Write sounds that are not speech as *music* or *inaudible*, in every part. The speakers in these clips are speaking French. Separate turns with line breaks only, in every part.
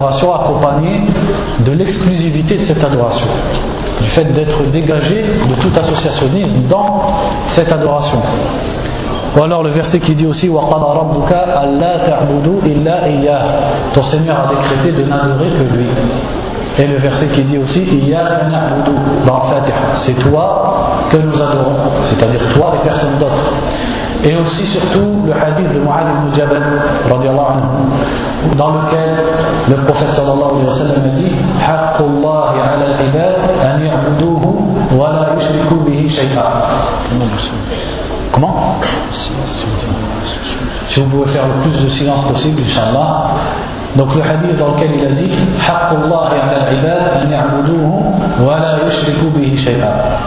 L'adoration accompagnée de l'exclusivité de cette adoration, du fait d'être dégagé de tout associationnisme dans cette adoration. Ou alors le verset qui dit aussi Ton Seigneur a décrété de n'adorer que lui. Et le verset qui dit aussi dans le Fatiha, c'est toi que nous adorons, c'est-à-dire toi et personne d'autre. Et aussi surtout le hadith de Mu'adh ibn Jabal anhu, dans lequel le prophète sallallahu alayhi wa sallam a dit حق الله على العباد أن يعبدوه ولا يشركوا به شيئا Comment Si vous pouvez faire le plus de silence possible, Inch'Allah. Donc le hadith dans lequel il a dit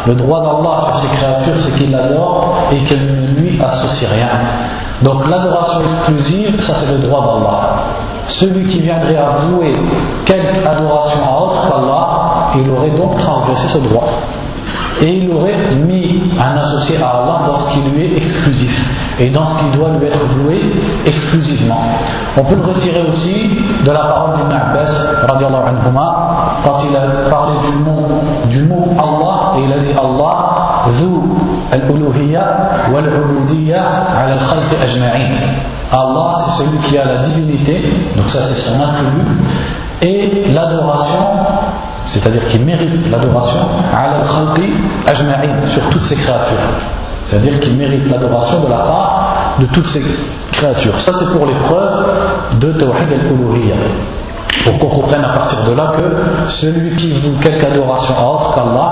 Le droit d'Allah sur ses créatures, c'est qu'il l'adore et qu'il ne lui associe rien. Donc l'adoration exclusive, ça c'est le droit d'Allah. Celui qui viendrait avouer quelque adoration à autre qu'Allah, il aurait donc transgressé ce droit et il aurait mis un associé à Allah dans ce qui lui est exclusif et dans ce qui doit lui être voué exclusivement. On peut le retirer aussi de la parole d'Ibn Abbas anhuma, quand il a parlé du mot, Allah et il a dit Allah al ala al Allah c'est celui qui a la divinité donc ça c'est son attribut et l'adoration c'est-à-dire qu'il mérite l'adoration sur toutes ces créatures. C'est-à-dire qu'il mérite l'adoration de la part de toutes ces créatures. Ça, c'est pour les preuves de Tawhid al-Uluhiyya. Pour qu'on comprenne à partir de là que celui qui voue quelque adoration à autre qu'Allah,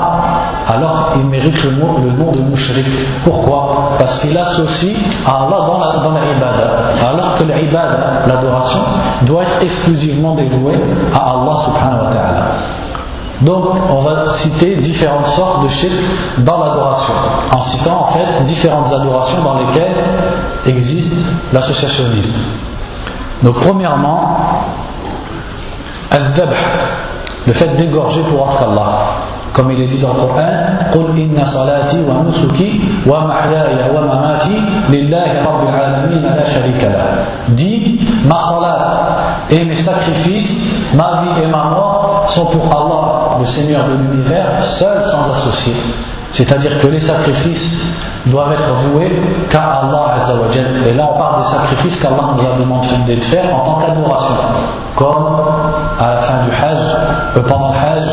alors il mérite le, nom, de mushrik. Pourquoi? Parce qu'il associe à Allah dans la, dans la alors que l'ibada, l'adoration, doit être exclusivement dévouée à Allah subhanahu wa ta'ala. Donc, on va citer différentes sortes de shirk dans l'adoration, en citant en fait différentes adorations dans lesquelles existe l'associationnisme. Donc, premièrement, al-dabh, le fait d'égorger pour autre Allah. Comme il est dit dans le Coran, قل إن صلاتي ونسكي ومحياي ومماتي لله رب العالمين لا شريك له. Dis, ma salat et mes sacrifices, ma vie et ma mort sont pour Allah le Seigneur de l'univers, seul sans associé. C'est-à-dire que les sacrifices doivent être voués qu'à Allah Azzawajal. Et là, on parle des sacrifices qu'Allah nous a demandé de faire en tant qu'adoration, comme à la fin du Hajj, euh, pendant le Hajj,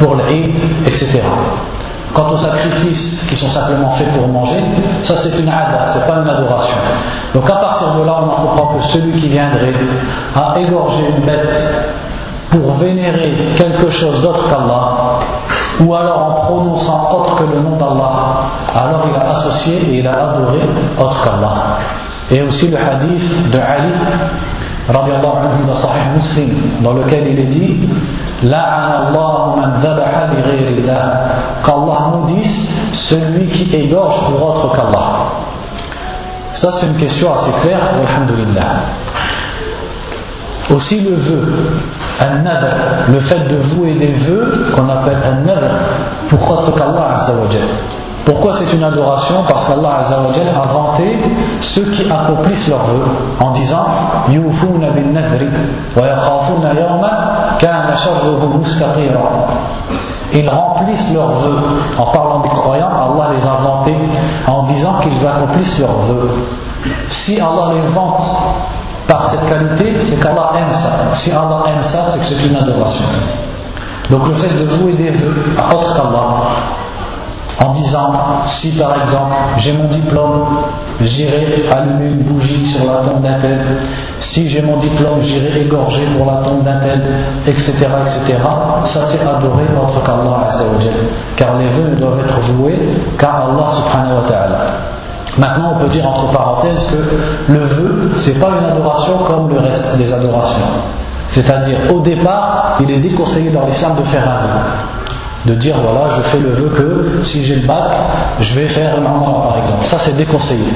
pour l'Eid, etc. Quant aux sacrifices qui sont simplement faits pour manger, ça c'est une ada, c'est pas une adoration. Donc à partir de là, on en comprend que celui qui viendrait à égorger une bête pour vénérer quelque chose d'autre qu'Allah, ou alors en prononçant autre que le nom d'Allah, alors il a associé et il a adoré autre qu'Allah. Et aussi le hadith de Ali, anhu dans Sahih dans lequel il est dit qu'Allah maudisse celui qui égorge pour autre qu'Allah. Ça, c'est une question assez claire, alhamdulillah. Aussi le vœu, un le fait de vouer des vœux qu'on appelle un nadr pour autre qu'Allah Pourquoi c'est une adoration? Parce qu'Allah a vanté ceux qui accomplissent leurs vœux en disant bin nadri wa kana Ils remplissent leurs vœux. En parlant des croyants, Allah les a vantés en disant qu'ils accomplissent leurs vœux. Si Allah les vante par cette qualité, c'est qu'Allah aime ça. Si Allah aime ça, c'est que c'est une adoration. Donc le fait de vouer des vœux à autre qu'Allah, en disant, si par exemple j'ai mon diplôme, j'irai allumer une bougie sur la tombe d'un tel, si j'ai mon diplôme, j'irai égorger pour la tombe d'un tel, etc., etc., ça c'est adorer autre qu'Allah, car les vœux doivent être voués qu'à Allah subhanahu wa ta'ala. Maintenant, on peut dire entre parenthèses que le vœu, c'est pas une adoration comme le reste des adorations. C'est-à-dire, au départ, il est déconseillé dans l'islam de faire un vœu. De dire, voilà, je fais le vœu que si j'ai le bac, je vais faire un par exemple. Ça, c'est déconseillé.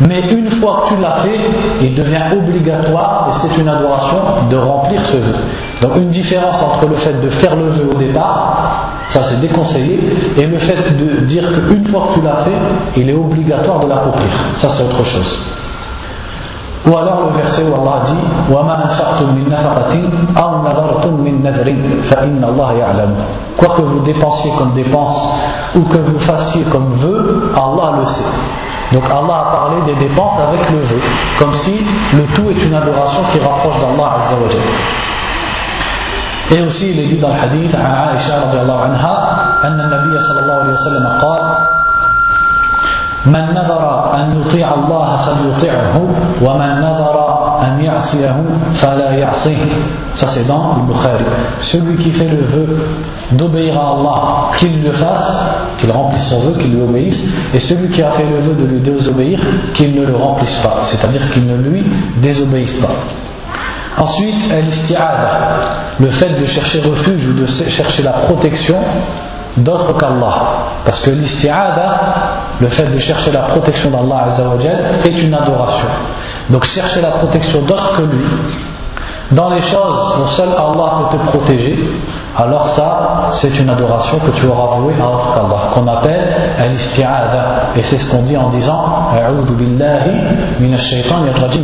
Mais une fois que tu l'as fait, il devient obligatoire, et c'est une adoration, de remplir ce vœu. Donc une différence entre le fait de faire le vœu au départ, ça c'est déconseillé, et le fait de dire qu'une fois que tu l'as fait, il est obligatoire de l'accomplir. Ça c'est autre chose. Ou alors le verset où Allah dit Quoi que vous dépensiez comme dépense ou que vous fassiez comme vœu, Allah le sait. Donc Allah a parlé des dépenses avec le vœu, comme si le tout est une adoration qui rapproche d'Allah Azza Et aussi il est dit dans le hadith à Aisha radiallahu anha, أن النبي صلى الله عليه وسلم قال من نظر أن يطيع الله فليطيعه ومن نظر أن يعصيه فلا يعصيه ça c'est dans le Bukhari celui qui fait le vœu d'obéir à Allah qu'il le fasse qu'il remplisse son vœu qu'il lui obéisse et celui qui a fait le vœu de lui désobéir qu'il ne le remplisse pas c'est à dire qu'il ne lui désobéisse pas Ensuite, le fait de chercher refuge ou de chercher la protection d'autres qu'Allah. Parce que l'isti'ada, le fait de chercher la protection d'Allah est une adoration. Donc chercher la protection d'autres que lui, dans les choses dont seul Allah peut te protéger, alors ça, c'est une adoration que tu auras vouée à autre qu'Allah, qu'on appelle l'isti'ada. Et c'est ce qu'on dit en disant billahi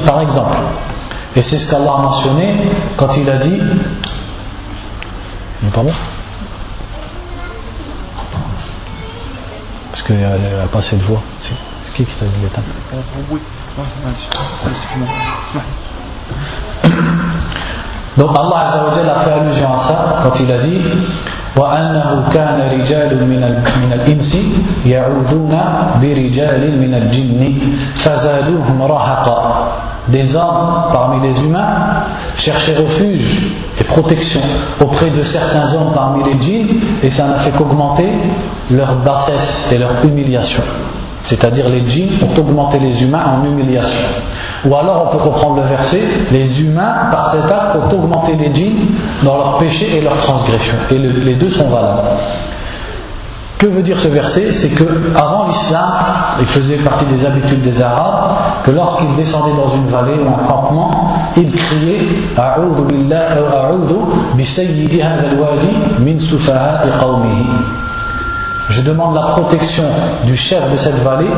par exemple. Et c'est ce qu'Allah a mentionné quand il a dit. Pardon Parce qu'il a pas assez de voix. C'est qui qui t'a dit d'éteindre Oui, *coughs* Donc Allah a fait allusion à ça quand il a dit وأنه كان رجال من من الإنس يعوذون برجال من الجن فزادوهم رهقا des hommes parmi les humains cherchaient refuge et protection auprès de certains hommes parmi les djinns et ça n'a fait qu'augmenter leur bassesse et leur humiliation. C'est-à-dire les djinns ont augmenté les humains en humiliation. Ou alors on peut comprendre le verset, les humains par cet acte ont augmenté les djinns dans leurs péchés et leurs transgressions. Et les deux sont valables. Que veut dire ce verset C'est que avant l'islam, il faisait partie des habitudes des Arabes, que lorsqu'ils descendaient dans une vallée ou un campement, ils criaient Je demande la protection du chef de cette vallée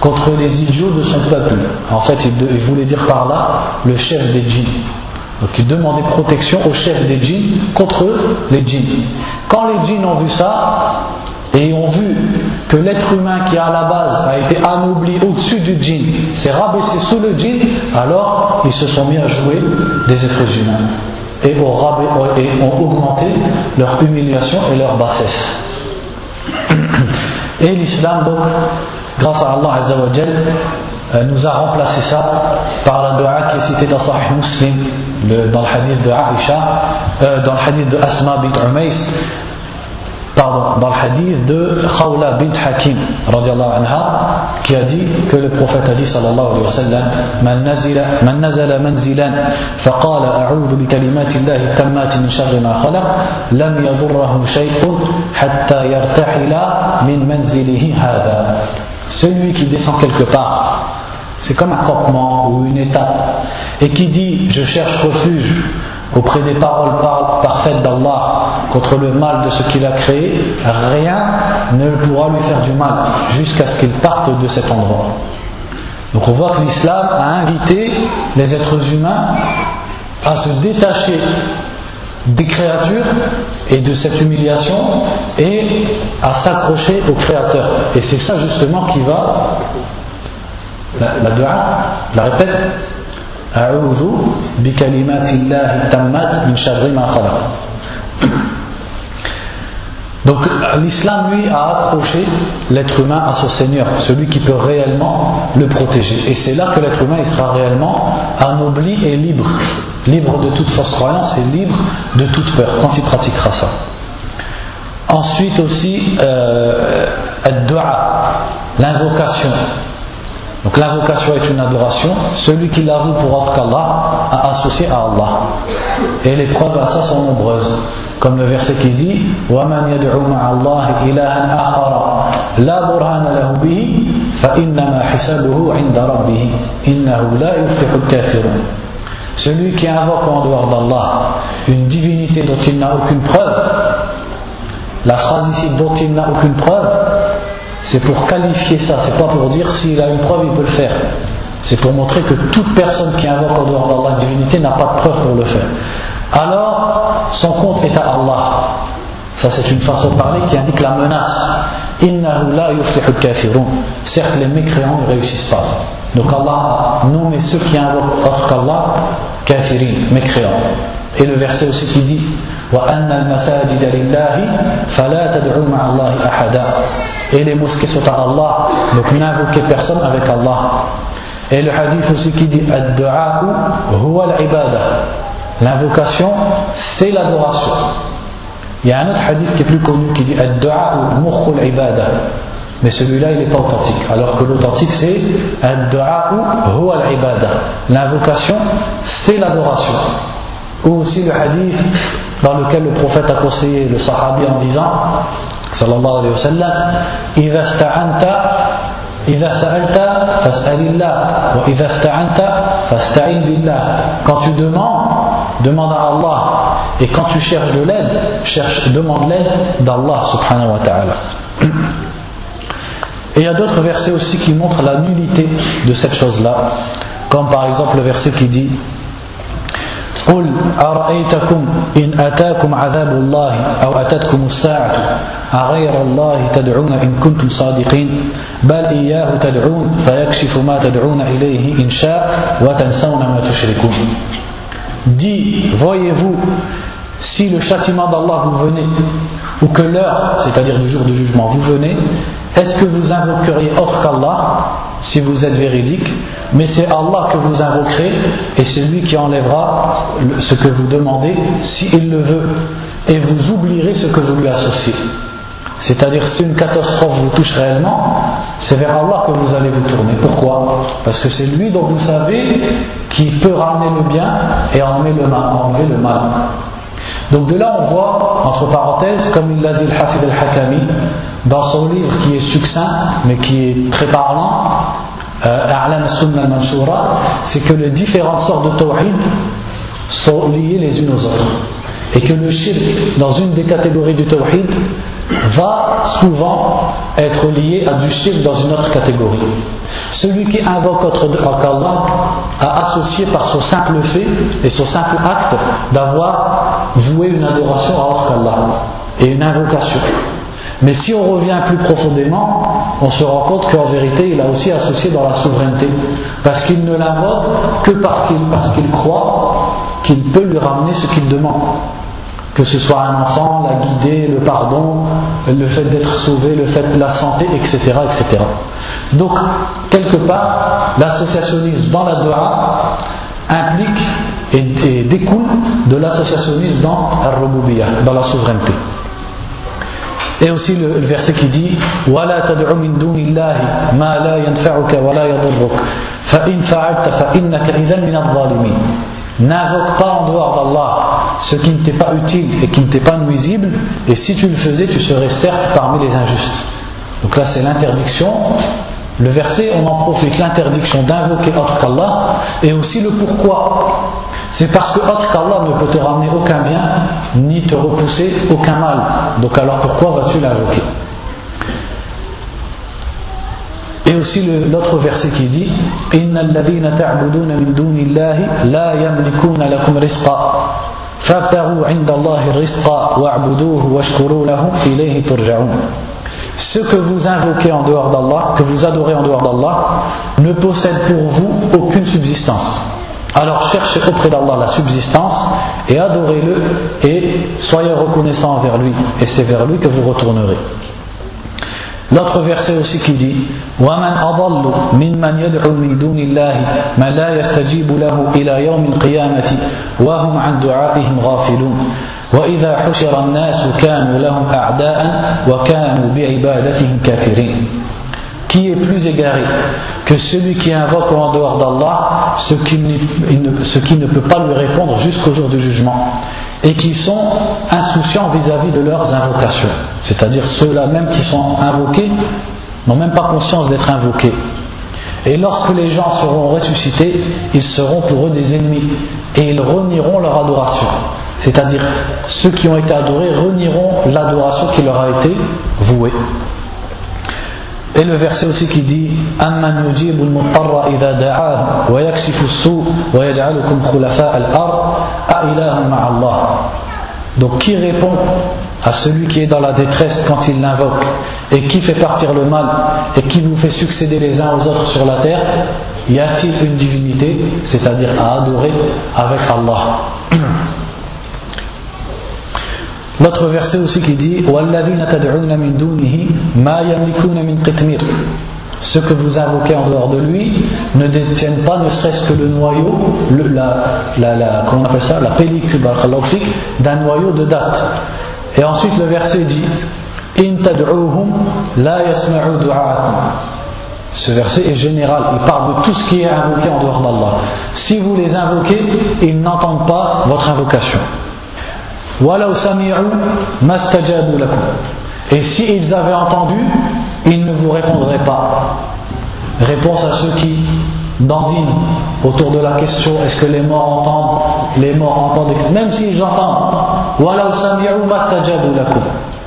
contre les idiots de son peuple. En fait, il voulait dire par là le chef des djinns. Donc il demandait protection au chef des djinns contre les djinns. Quand les djinns ont vu ça, et ont vu que l'être humain qui à la base a été anobli au-dessus du djinn s'est rabaissé sous le djinn, alors ils se sont mis à jouer des êtres humains et ont, augmenté leur humiliation et leur bassesse. Et l'islam, donc, grâce à Allah Azzawajal, euh, nous a remplacé ça par la dua qui est citée dans Sahih Muslim, dans le hadith de Aisha, euh, dans le hadith de Asma bint Umays, pardon, dans le hadith de Khawla bint Hakim anha, qui a dit que le prophète a dit sallallahu alayhi wa sallam Man nazala, man nazala manzilan faqala a'udhu bi kalimati Allahi tammati min sharri ma khalaq lam yadurrahu shay'un hatta yartahila min manzilihi hadha celui qui descend quelque part c'est comme un campement ou une étape et qui dit je cherche refuge auprès des paroles parfaites d'Allah contre le mal de ce qu'il a créé, rien ne pourra lui faire du mal jusqu'à ce qu'il parte de cet endroit. Donc on voit que l'islam a invité les êtres humains à se détacher des créatures et de cette humiliation et à s'accrocher au Créateur. Et c'est ça justement qui va, la, la la répète, donc l'islam lui a approché l'être humain à son Seigneur, celui qui peut réellement le protéger. Et c'est là que l'être humain sera réellement anobli et libre, libre de toute fausse croyance et libre de toute peur quand il pratiquera ça. Ensuite aussi, euh, l'invocation. Donc l'invocation est une adoration. Celui qui l'avoue pour autre qu'Allah a associé à Allah. Et les preuves à ça sont nombreuses. Comme le verset qui dit وَمَنْ يَدْعُ مَعَ اللَّهِ إِلَهًا آخَرَ لَا بُرْهَانَ لَهُ بِهِ فَإِنَّمَا حِسَابُهُ عِنْدَ رَبِّهِ إِنَّهُ لَا يُفْلِحُ الْكَافِرُونَ Celui qui invoque en dehors d'Allah une divinité dont il n'a aucune preuve, la phrase ici dont il n'a aucune preuve, c'est pour qualifier ça, c'est pas pour dire s'il a une preuve, il peut le faire. C'est pour montrer que toute personne qui invoque en dehors d'Allah une divinité n'a pas de preuve pour le faire. Alors, son compte est à Allah. Ça, c'est une façon de parler qui indique la menace. Innahu la. Certes, les mécréants ne réussissent pas. Donc Allah a nommé ceux qui invoquent autre qu'Allah, kafirin, mécréants. Et le verset aussi qui dit et les mosquées sont à Allah, donc n'invoquez personne avec Allah. Et le hadith aussi qui dit L'invocation, c'est l'adoration. Il y a un autre hadith qui est plus connu qui dit mais celui-là il n'est pas authentique. Alors que l'authentique c'est L'invocation, c'est l'adoration. Ou aussi le hadith dans lequel le prophète a conseillé le sahabi en disant sallallahu alayhi wa sallam إذا استعنت إذا سألت فاسأل الله وإذا استعنت فاستعن بالله quand tu demandes demande à Allah et quand tu cherches de l'aide cherche demande l'aide d'Allah subhanahu wa ta'ala et il y a d'autres versets aussi qui montrent la nullité de cette chose-là comme par exemple le verset qui dit قل أرأيتكم إن أتاكم عذاب الله أو أتتكم الساعة أغير الله تدعون إن كنتم صادقين بل إياه تدعون فيكشف ما تدعون إليه إن شاء وتنسون ما تشركون Dis, voyez-vous, si le châtiment d'Allah vous venait, ou que l'heure, c'est-à-dire du jour du jugement, vous venez, est-ce que vous invoqueriez autre qu'Allah si vous êtes véridique, mais c'est Allah que vous invoquerez et c'est lui qui enlèvera ce que vous demandez s'il le veut et vous oublierez ce que vous lui associez. C'est-à-dire si une catastrophe vous touche réellement, c'est vers Allah que vous allez vous tourner. Pourquoi? Parce que c'est lui dont vous savez qui peut ramener le bien et enlever le mal. Donc de là on voit, entre parenthèses, comme il l'a dit le Hafid al-Hakami, dans son livre qui est succinct mais qui est très parlant, euh, Sunnah al c'est que les différentes sortes de tawhid sont liées les unes aux autres. Et que le shirk, dans une des catégories du tawhid, va souvent être lié à du shirk dans une autre catégorie. Celui qui invoque autre qu'Allah a associé par son simple fait et son simple acte d'avoir voué une adoration à autre qu'Allah et une invocation. Mais si on revient plus profondément, on se rend compte qu'en vérité, il a aussi associé dans la souveraineté. Parce qu'il ne l'invoque que parce qu'il croit qu'il peut lui ramener ce qu'il demande. Que ce soit un enfant, la guider, le pardon, le fait d'être sauvé, le fait de la santé, etc. Donc, quelque part, l'associationnisme dans la dua implique et, découle de l'associationnisme dans la dans la souveraineté. Et aussi le, le verset qui dit وَلَا تَدْعُ مِن دُونِ اللَّهِ مَا لَا يَنْفَعُكَ وَلَا يَضُرُّكَ فَإِنْ فَعَلْتَ فَإِنَّكَ إِذًا مِنَ الظَّالِمِينَ N'invoque pas en dehors d'Allah ce qui ne t'est pas utile et qui ne t'est pas nuisible, et si tu le faisais, tu serais certes parmi les injustes. Donc là, c'est l'interdiction. Le verset, on en profite, l'interdiction d'invoquer autre qu'Allah, et aussi le pourquoi. C'est parce que autre qu'Allah ne peut te ramener aucun bien, ni te repousser aucun mal. Donc alors pourquoi vas-tu l'invoquer Et aussi l'autre verset qui dit إن الذين تعبدون من دون الله لا يملكون لكم رزقا فابتغوا عند الله الرزق واعبدوه واشكروا له إليه ترجعون Ce que vous invoquez en dehors d'Allah, que vous adorez en dehors d'Allah, ne possède pour vous aucune subsistance. Alors cherchez auprès d'Allah la subsistance et adorez-le et soyez reconnaissants envers lui. Et c'est vers lui que vous retournerez. L'autre verset aussi qui dit وَمَنْ أَضَلُّ مِنْ يَدْعُو مِنْ دُونِ اللَّهِ مَنْ لَا يَسْتَجِيبُ لَهُ إِلَى يَوْمِ الْقِيَامَةِ وَهُمْ عَنْ دُعَائِهِمْ غَافِلُونَ وَإِذَا حُشِرَ النَّاسُ كَانُوا لَهُمْ أَعْدَاءً وَكَانُوا بِعِبَادَتِهِمْ كَافِرِينَ Qui est plus égaré que celui qui invoque en dehors d'Allah ce qui, ne, peut pas lui répondre jusqu'au jour du jugement et qui sont insouciants vis-à-vis de leurs invocations. C'est-à-dire ceux-là même qui sont invoqués n'ont même pas conscience d'être invoqués. Et lorsque les gens seront ressuscités, ils seront pour eux des ennemis et ils renieront leur adoration. C'est-à-dire ceux qui ont été adorés renieront l'adoration qui leur a été vouée. Et le verset aussi qui dit. Donc qui répond à celui qui est dans la détresse quand il l'invoque et qui fait partir le mal et qui vous fait succéder les uns aux autres sur la terre? Y a-t-il une divinité, c'est-à-dire à adorer avec Allah? *clears throat* L'autre verset aussi qui dit Ceux que vous invoquez en dehors de lui ne détiennent pas ne serait-ce que le noyau, la, la, la, comment on appelle ça, la pellicule d'un noyau de date. Et ensuite le verset dit In la Ce verset est général, il parle de tout ce qui est invoqué en dehors d'Allah. Si vous les invoquez, ils n'entendent pas votre invocation. Et s'ils avaient entendu, ils ne vous répondraient pas. Réponse à ceux qui dandinent autour de la question est-ce que les morts entendent? Les morts entendent, même s'ils entendent.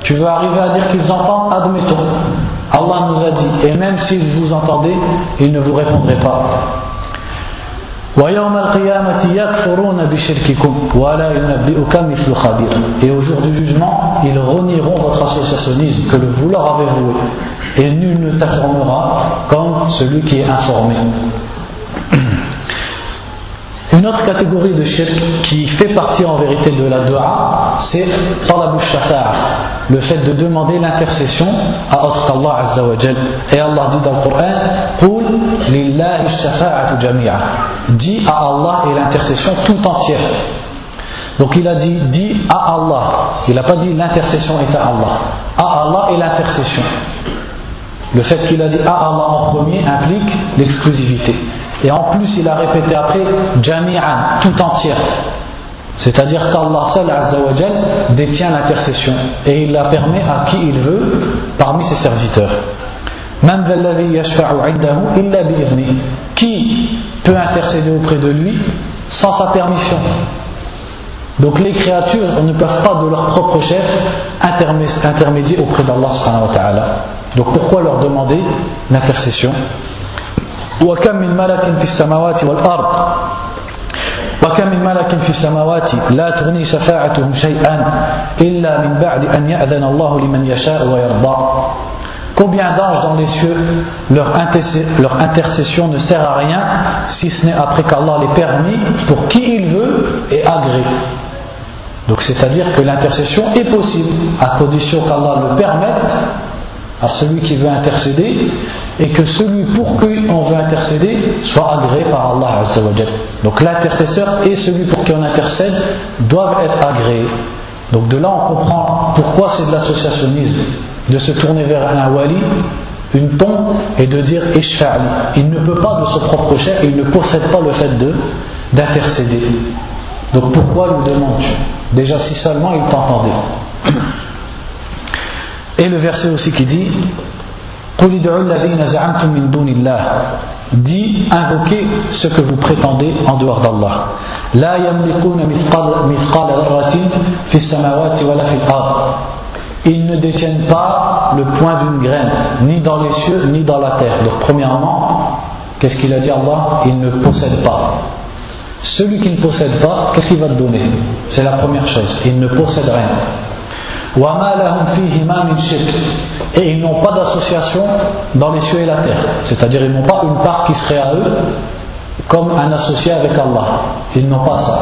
Tu veux arriver à dire qu'ils entendent? Admettons. Allah nous a dit, et même s'ils vous entendez, ils ne vous répondraient pas. Et au jour du jugement, ils renieront votre associationnisme que vous leur avez voué. Et nul ne t'informera comme celui qui est informé. Une autre catégorie de shirk qui fait partie en vérité de la dua, c'est talabu le fait de demander l'intercession à autre qu'Allah Azza wa Et Allah dit dans le Coran, Qul lillahi shafa'atu jami'a. Dis à Allah et l'intercession tout entière. Donc il a dit, dis à Allah. Il n'a pas dit l'intercession est à Allah. À Allah et l'intercession. Le fait qu'il a dit à Allah en premier implique l'exclusivité. Et en plus, il a répété après Jami'an, tout entière. C'est-à-dire qu'Allah seul détient l'intercession et il la permet à qui il veut parmi ses serviteurs. Qui peut intercéder auprès de lui sans sa permission? Donc les créatures ne peuvent pas de leur propre chef intermédier auprès d'Allah. Donc pourquoi leur demander l'intercession? وكم من ملك في السماوات والأرض وكم من ملك في السماوات لا تغني شفاعتهم شيئا إلا من بعد أن يأذن الله لمن يشاء ويرضى Combien d'anges dans les cieux, leur, leur, intercession ne sert à rien si ce n'est après qu'Allah les permis pour qui il veut et agrée. Donc c'est-à-dire que l'intercession est possible à condition qu'Allah le permette à celui qui veut intercéder et que celui pour qui on veut intercéder soit agréé par Allah Donc l'intercesseur et celui pour qui on intercède doivent être agréés. Donc de là on comprend pourquoi c'est de l'associationnisme de se tourner vers un wali, une tombe et de dire Ishfa'li. Il ne peut pas de son propre chef, il ne possède pas le fait de d'intercéder. Donc pourquoi lui demandes-tu Déjà si seulement il t'entendait. Et le verset aussi qui dit Dis, invoquez ce que vous prétendez en dehors d'Allah. Ils ne détiennent pas le point d'une graine, ni dans les cieux, ni dans la terre. Donc, premièrement, qu'est-ce qu'il a dit Allah? Il ne possède pas. Celui qui ne possède pas, qu'est-ce qu'il va te donner? C'est la première chose. Il ne possède rien. Et ils n'ont pas d'association dans les cieux et la terre. C'est-à-dire ils n'ont pas une part qui serait à eux comme un associé avec Allah. Ils n'ont pas ça.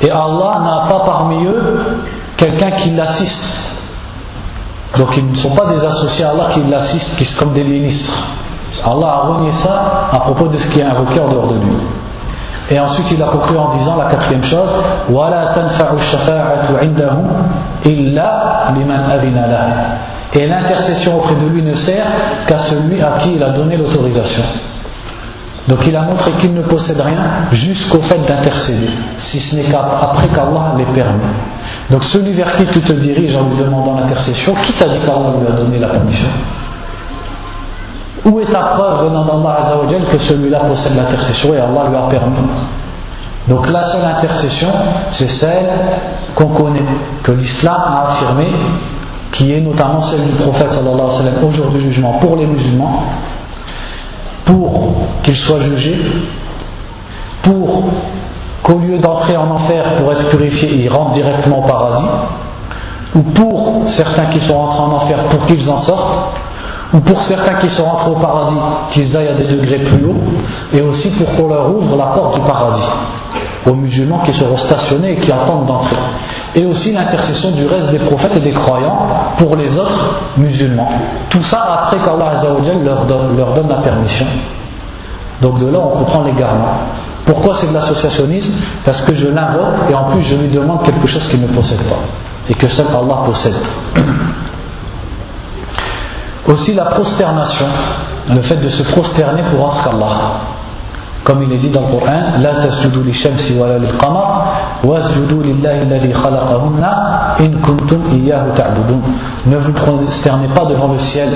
Et Allah n'a pas parmi eux quelqu'un qui l'assiste. Donc ils ne sont pas des associés à Allah qui l'assistent, qui sont comme des ministres. Allah a renié ça à propos de ce qui est invoqué en dehors de lui. Et ensuite, il a conclu en disant la quatrième chose Et l'intercession auprès de lui ne sert qu'à celui à qui il a donné l'autorisation. Donc il a montré qu'il ne possède rien jusqu'au fait d'intercéder, si ce n'est qu'après qu'Allah l'ait permis. Donc celui vers qui tu te diriges en lui demandant l'intercession, qui t'a dit qu'Allah lui a donné la permission où est ta preuve venant d'Allah que celui-là possède l'intercession et Allah lui a permis? Donc la seule intercession, c'est celle qu'on connaît, que l'islam a affirmé, qui est notamment celle du prophète sallallahu alayhi wa sallam au jour du jugement pour les musulmans, pour qu'ils soient jugés, pour qu'au lieu d'entrer en enfer pour être purifiés, ils rentrent directement au paradis, ou pour certains qui sont rentrés en enfer pour qu'ils en sortent, ou pour certains qui sont rentrés au paradis, qu'ils aillent à des degrés plus hauts, et aussi pour qu'on leur ouvre la porte du paradis aux musulmans qui seront stationnés et qui attendent d'entrer. Et aussi l'intercession du reste des prophètes et des croyants pour les autres musulmans. Tout ça après qu'Allah leur donne, leur donne la permission. Donc de là on comprend l'égarement. Pourquoi c'est de l'associationnisme? Parce que je l'invoque et en plus je lui demande quelque chose qu'il ne possède pas et que seul Allah possède. Aussi la prosternation, le fait de se prosterner pour qu'Allah. Comme il est dit dans le Coran, in. Ne vous prosternez pas devant le ciel,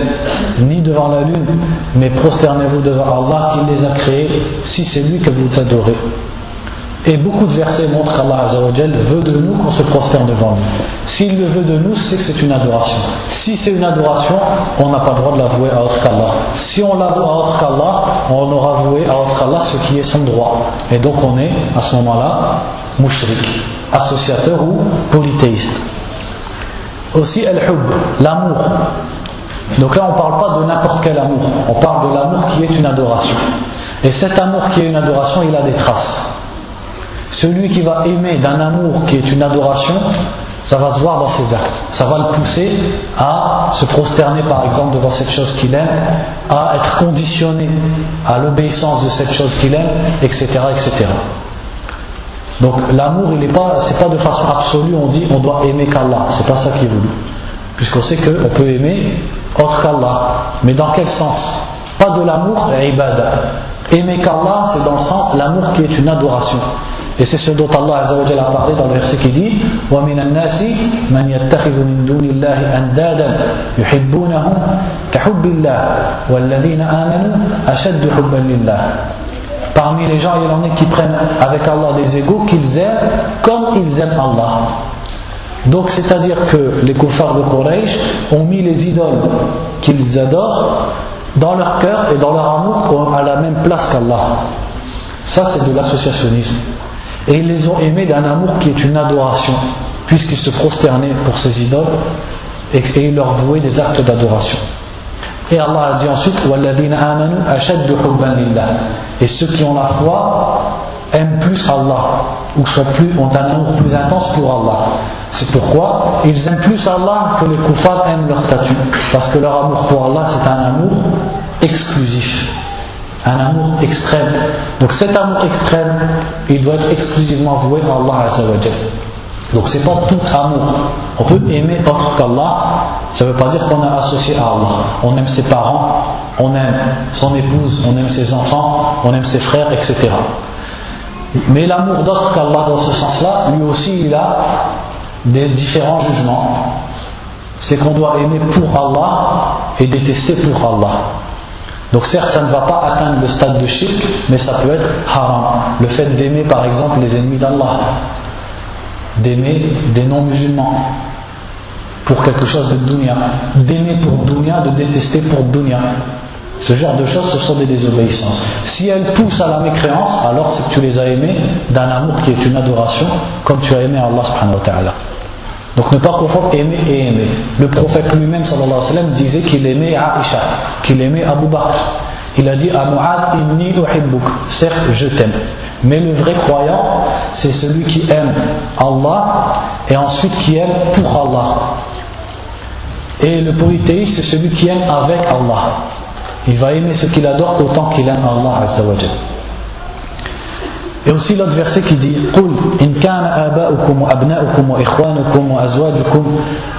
ni devant la lune, mais prosternez-vous devant Allah qui les a créés, si c'est lui que vous adorez. Et beaucoup de versets montrent qu'Allah veut de nous qu'on se prosterne devant lui. S'il le veut de nous, c'est que c'est une adoration. Si c'est une adoration, on n'a pas le droit de l'avouer à autre qu'Allah. Si on l'avoue à autre qu'Allah, on aura voué à autre qu'Allah ce qui est son droit. Et donc on est à ce moment-là mouchrik, associateur ou polythéiste. Aussi al-hub, l'amour. Donc là on ne parle pas de n'importe quel amour, on parle de l'amour qui est une adoration. Et cet amour qui est une adoration, il a des traces. Celui qui va aimer d'un amour qui est une adoration, ça va se voir dans ses actes. Ça va le pousser à se prosterner par exemple devant cette chose qu'il aime, à être conditionné à l'obéissance de cette chose qu'il aime, etc. etc. Donc l'amour, n'est pas, c'est pas de façon absolue, on dit on doit aimer qu'Allah, c'est pas ça qui est voulu. Puisqu'on sait qu'on peut aimer autre qu'Allah. Mais dans quel sens? Pas de l'amour ibadah. Aimer qu'Allah, c'est dans le sens l'amour qui est une adoration. Et c'est ce dont Allah a parlé dans le verset qui dit وَمِنَ النَّاسِ مَنْ يَتَّخِذُ مِنْ دُونِ اللَّهِ أَنْدَادًا يُحِبُّونَهُمْ كَحُبِّ اللَّهِ وَالَّذِينَ آمَنُوا أَشَدُّ حُبًّا لِلَّهِ Parmi les gens, il y en a qui prennent avec Allah des égaux qu'ils aiment comme ils aiment Allah. Donc c'est-à-dire que les kuffars de Quraysh ont mis les idoles qu'ils adorent dans leur cœur et dans leur amour à la même place qu'Allah. Ça c'est de l'associationnisme. Et ils les ont aimés d'un amour qui est une adoration, puisqu'ils se prosternaient pour ces idoles et ils leur vouaient des actes d'adoration. Et Allah a dit ensuite Et ceux qui ont la foi aiment plus Allah, ou sont plus, ont un amour plus intense pour Allah. C'est pourquoi ils aiment plus Allah que les kuffars aiment leur statut. Parce que leur amour pour Allah, c'est un amour exclusif un amour extrême. Donc cet amour extrême, il doit être exclusivement voué à Allah Azzawajal. Donc c'est pas tout amour. On peut aimer autre qu'Allah, ça ne veut pas dire qu'on est associé à Allah. On aime ses parents, on aime son épouse, on aime ses enfants, on aime ses frères, etc. Mais l'amour d'autre qu'Allah dans ce sens-là, lui aussi il a des différents jugements. C'est qu'on doit aimer pour Allah et détester pour Allah. Donc certes, ça ne va pas atteindre le stade de shirk, mais ça peut être haram. Le fait d'aimer par exemple les ennemis d'Allah, d'aimer des non-musulmans pour quelque chose de dunya, d'aimer pour dunya, de détester pour dunya. Ce genre de choses, ce sont des désobéissances. Si elles poussent à la mécréance, alors c'est que tu les as aimées d'un amour qui est une adoration, comme tu as aimé Allah subhanahu wa ta'ala. Donc ne pas confondre aimer et aimer. Le prophète lui-même sallallahu alayhi wa sallam disait qu'il aimait Aisha, qu'il aimait Abu Bakr. Il a dit à Mu'ad inni uhibbuk. Certes, je t'aime. Mais le vrai croyant, c'est celui qui aime Allah et ensuite qui aime pour Allah. Et le polythéiste, c'est celui qui aime avec Allah. Il va aimer ce qu'il adore autant qu'il aime Allah Azza wa et aussi l'autre verset qui dit قل إن كان آباؤكم وأبناؤكم وإخوانكم وأزواجكم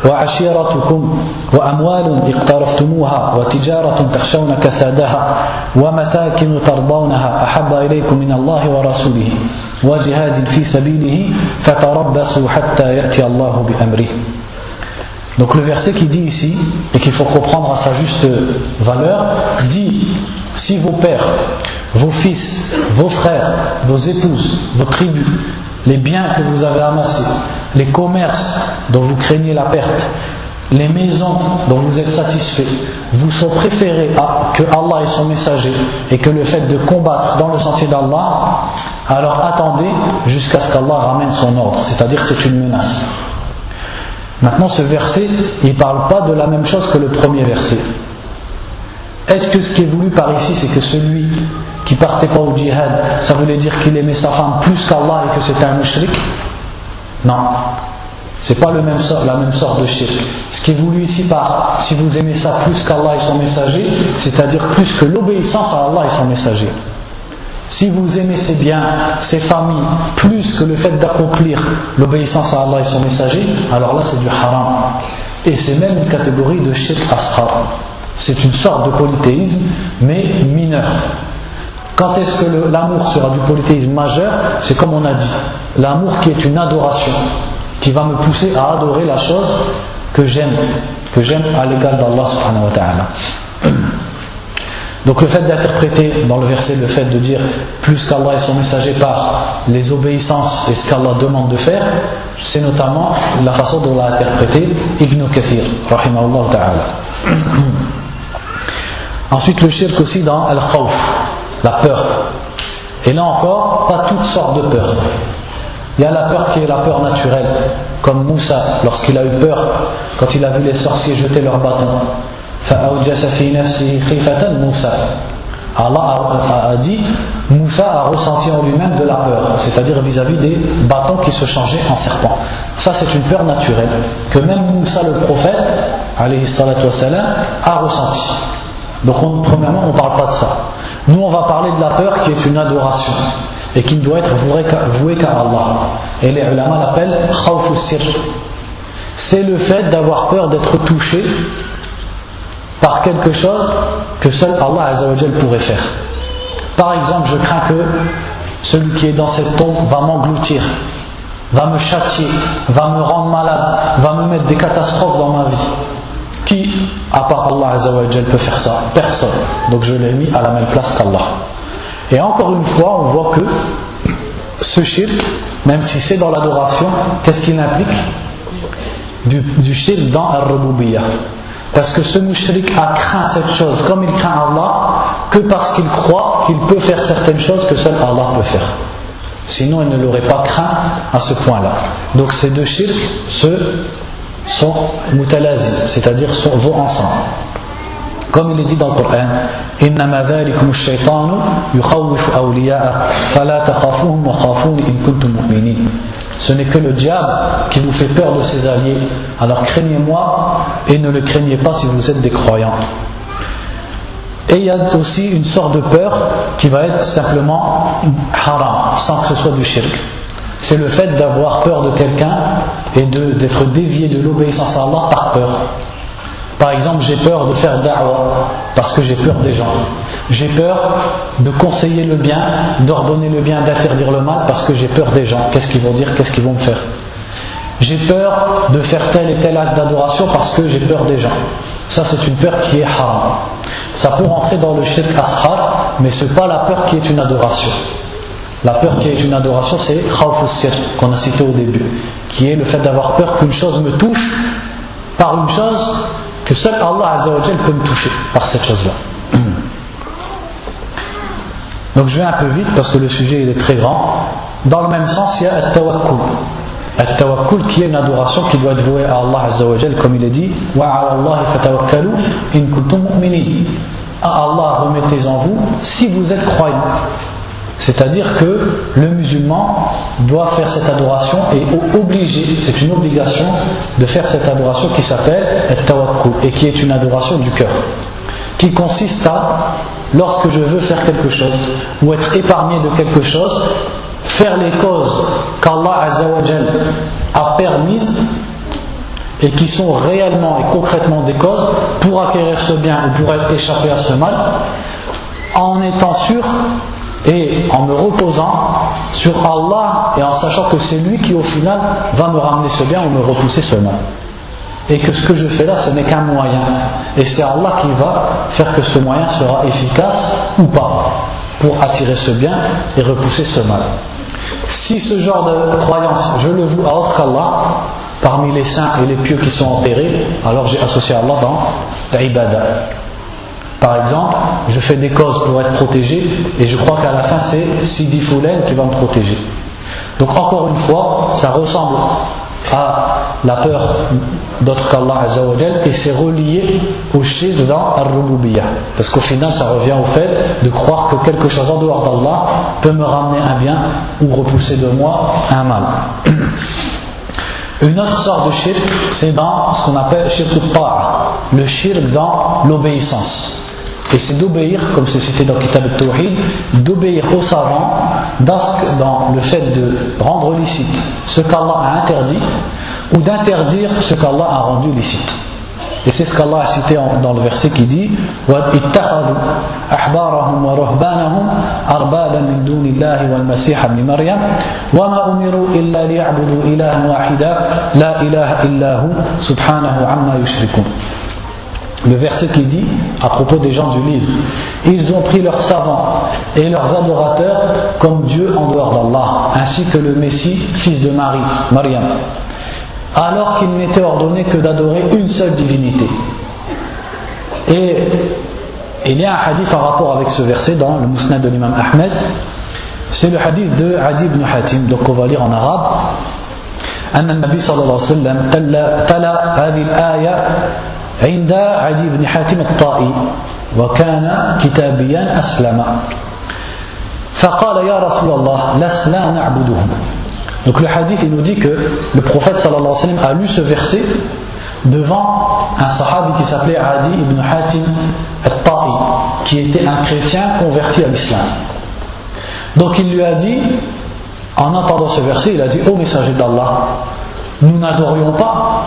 وعشيرتكم وأموال اقترفتموها وتجارة تخشون كسادها ومساكن ترضونها أحب إليكم من الله ورسوله وجهاد في سبيله فتربصوا حتى يأتي الله بأمره Donc le verset qui dit ici, et qu'il faut comprendre à sa juste valeur, dit si vos pères, vos fils, vos frères, vos épouses, vos tribus, les biens que vous avez amassés, les commerces dont vous craignez la perte, les maisons dont vous êtes satisfait vous sont préférées à, que Allah et son messager et que le fait de combattre dans le sentier d'Allah, alors attendez jusqu'à ce qu'Allah ramène son ordre, c'est-à-dire que c'est une menace. Maintenant, ce verset, il ne parle pas de la même chose que le premier verset. Est-ce que ce qui est voulu par ici, c'est que celui qui partait pas au djihad, ça voulait dire qu'il aimait sa femme plus qu'Allah et que c'était un mushrik? Non. C'est pas la même sorte de shirk. Ce qui est voulu ici par si vous aimez ça plus qu'Allah et son messager, c'est-à-dire plus que l'obéissance à Allah et son messager. Si vous aimez ces biens, ces familles, plus que le fait d'accomplir l'obéissance à Allah et son messager, alors là c'est du haram. Et c'est même une catégorie de shirk asghar. C'est une sorte de polythéisme, mais mineur. Quand est-ce que l'amour sera du polythéisme majeur? C'est comme on a dit, l'amour qui est une adoration qui va me pousser à adorer la chose que j'aime, que j'aime à l'égal d'Allah subhanahu wa ta'ala. Donc le fait d'interpréter dans le verset le fait de dire plus qu'Allah et son messager par les obéissances et ce qu'Allah demande de faire, c'est notamment la façon dont l'a interprété Ibn Kathir, rahimahullah ta'ala. *clears throat* Ensuite le shirk aussi dans al-khawf, la peur. Et là encore, pas toutes sortes de peurs. Il y a la peur qui est la peur naturelle, comme Moussa, lorsqu'il a eu peur, quand il a vu les sorciers jeter leurs bâtons. Allah a dit, Moussa a ressenti en lui-même de la peur, c'est-à-dire vis-à-vis des bâtons qui se changeaient en serpents. Ça, c'est une peur naturelle que même Moussa le prophète, a ressenti. Donc, premièrement, on ne parle pas de ça. Nous, on va parler de la peur qui est une adoration et qui ne doit être voué qu'à Allah. Et les ulama l'appellent. C'est le fait d'avoir peur d'être touché par quelque chose que seul Allah pourrait faire. Par exemple, je crains que celui qui est dans cette tombe va m'engloutir, va me châtier, va me rendre malade, va me mettre des catastrophes dans ma vie. Qui, à part Allah peut faire ça? Personne. Donc je l'ai mis à la même place qu'Allah. Et encore une fois, on voit que ce shirk, même si c'est dans l'adoration, qu'est-ce qu'il implique? Du, du shirk dans al rububiyyah Parce que ce mushrik a craint cette chose comme il craint Allah, que parce qu'il croit qu'il peut faire certaines choses que seul Allah peut faire. Sinon, il ne l'aurait pas craint à ce point-là. Donc ces deux shirks sont mutalazi, c'est-à-dire vont ensemble. Comme il est dit dans le Coran, Ce n'est que le diable qui vous fait peur de ses alliés. Alors craignez-moi et ne le craignez pas si vous êtes des croyants. Et il y a aussi une sorte de peur qui va être simplement haram, sans que ce soit du shirk. C'est le fait d'avoir peur de quelqu'un et d'être dévié de l'obéissance à Allah par peur. Par exemple, j'ai peur de faire da'wah parce que j'ai peur des gens. J'ai peur de conseiller le bien, d'ordonner le bien, d'interdire le mal parce que j'ai peur des gens. Qu'est-ce qu'ils vont dire? Qu'est-ce qu'ils vont me faire? J'ai peur de faire tel et tel acte d'adoration parce que j'ai peur des gens. Ça, c'est une peur qui est haram. Ça peut rentrer dans le shirk ashar, mais ce n'est pas la peur qui est une adoration. La peur qui est une adoration, c'est khawf qu'on a cité au début, qui est le fait d'avoir peur qu'une chose me touche par une chose que seul Allah peut me toucher par cette chose-là. *clears throat* Donc je vais un peu vite parce que le sujet est très grand. Dans le même sens, il y a At-Tawakkul. At-Tawakkul qui est une adoration qui doit être vouée à Allah comme il est dit Wa Allah in kuntum Allah remettez en vous si vous êtes croyants. C'est-à-dire que le musulman doit faire cette adoration et obligé, c'est une obligation de faire cette adoration qui s'appelle tawakkul et qui est une adoration du cœur, qui consiste à, lorsque je veux faire quelque chose ou être épargné de quelque chose, faire les causes qu'Allah a permises et qui sont réellement et concrètement des causes pour acquérir ce bien ou pour échapper à ce mal, en étant sûr et en me reposant sur Allah et en sachant que c'est lui qui au final va me ramener ce bien ou me repousser ce mal. Et que ce que je fais là, ce n'est qu'un moyen. Et c'est Allah qui va faire que ce moyen sera efficace ou pas pour attirer ce bien et repousser ce mal. Si ce genre de croyance, je le voue à autre qu'Allah, parmi les saints et les pieux qui sont enterrés, alors j'ai associé Allah dans l'ibada. Par exemple, je fais des causes pour être protégé et je crois qu'à la fin c'est Sidi Foulen qui va me protéger. Donc encore une fois, ça ressemble à la peur d'autre qu'Allah et c'est relié au shirk dans al parce qu'au final ça revient au fait de croire que quelque chose en dehors d'Allah peut me ramener un bien ou repousser de moi un mal. Une autre sorte de shirk c'est dans ce qu'on appelle shirk le shirk dans l'obéissance et c'est d'obéir, comme c'est cité dans le Kitab al-Tawhid, d'obéir aux savants dans, le fait de rendre licite ce qu'Allah a interdit ou d'interdire ce qu'Allah a rendu licite. Et c'est ce qu'Allah a cité dans le verset qui dit أحبارهم ورهبانهم أربابا من دون الله والمسيح ابن مريم وما أمروا إلا ليعبدوا إلها واحدا لا إله إلا هو سبحانه عما يشركون le verset qui dit à propos des gens du livre Ils ont pris leurs savants et leurs adorateurs comme Dieu en dehors d'Allah, ainsi que le Messie, fils de Marie, Mariam, alors qu'il n'était ordonné que d'adorer une seule divinité. Et il y a un hadith en rapport avec ce verset dans le Mousnad de l'imam Ahmed. C'est le hadith de Adi ibn Hatim, donc on va lire en arabe. أن النبي صلى الله عليه وسلم تلا هذه الآية عند عدي بن حاتم الطائي وكان كتابيا أسلم فقال يا رسول الله لا نعبدهم Donc le hadith il nous dit que le prophète sallallahu alayhi wa sallam a lu ce verset devant un sahabi qui s'appelait Adi ibn Hatim al-Ta'i qui était un chrétien converti à l'islam. Donc il lui a dit, en entendant ce verset, il a dit Ô messager d'Allah, nous n'adorions pas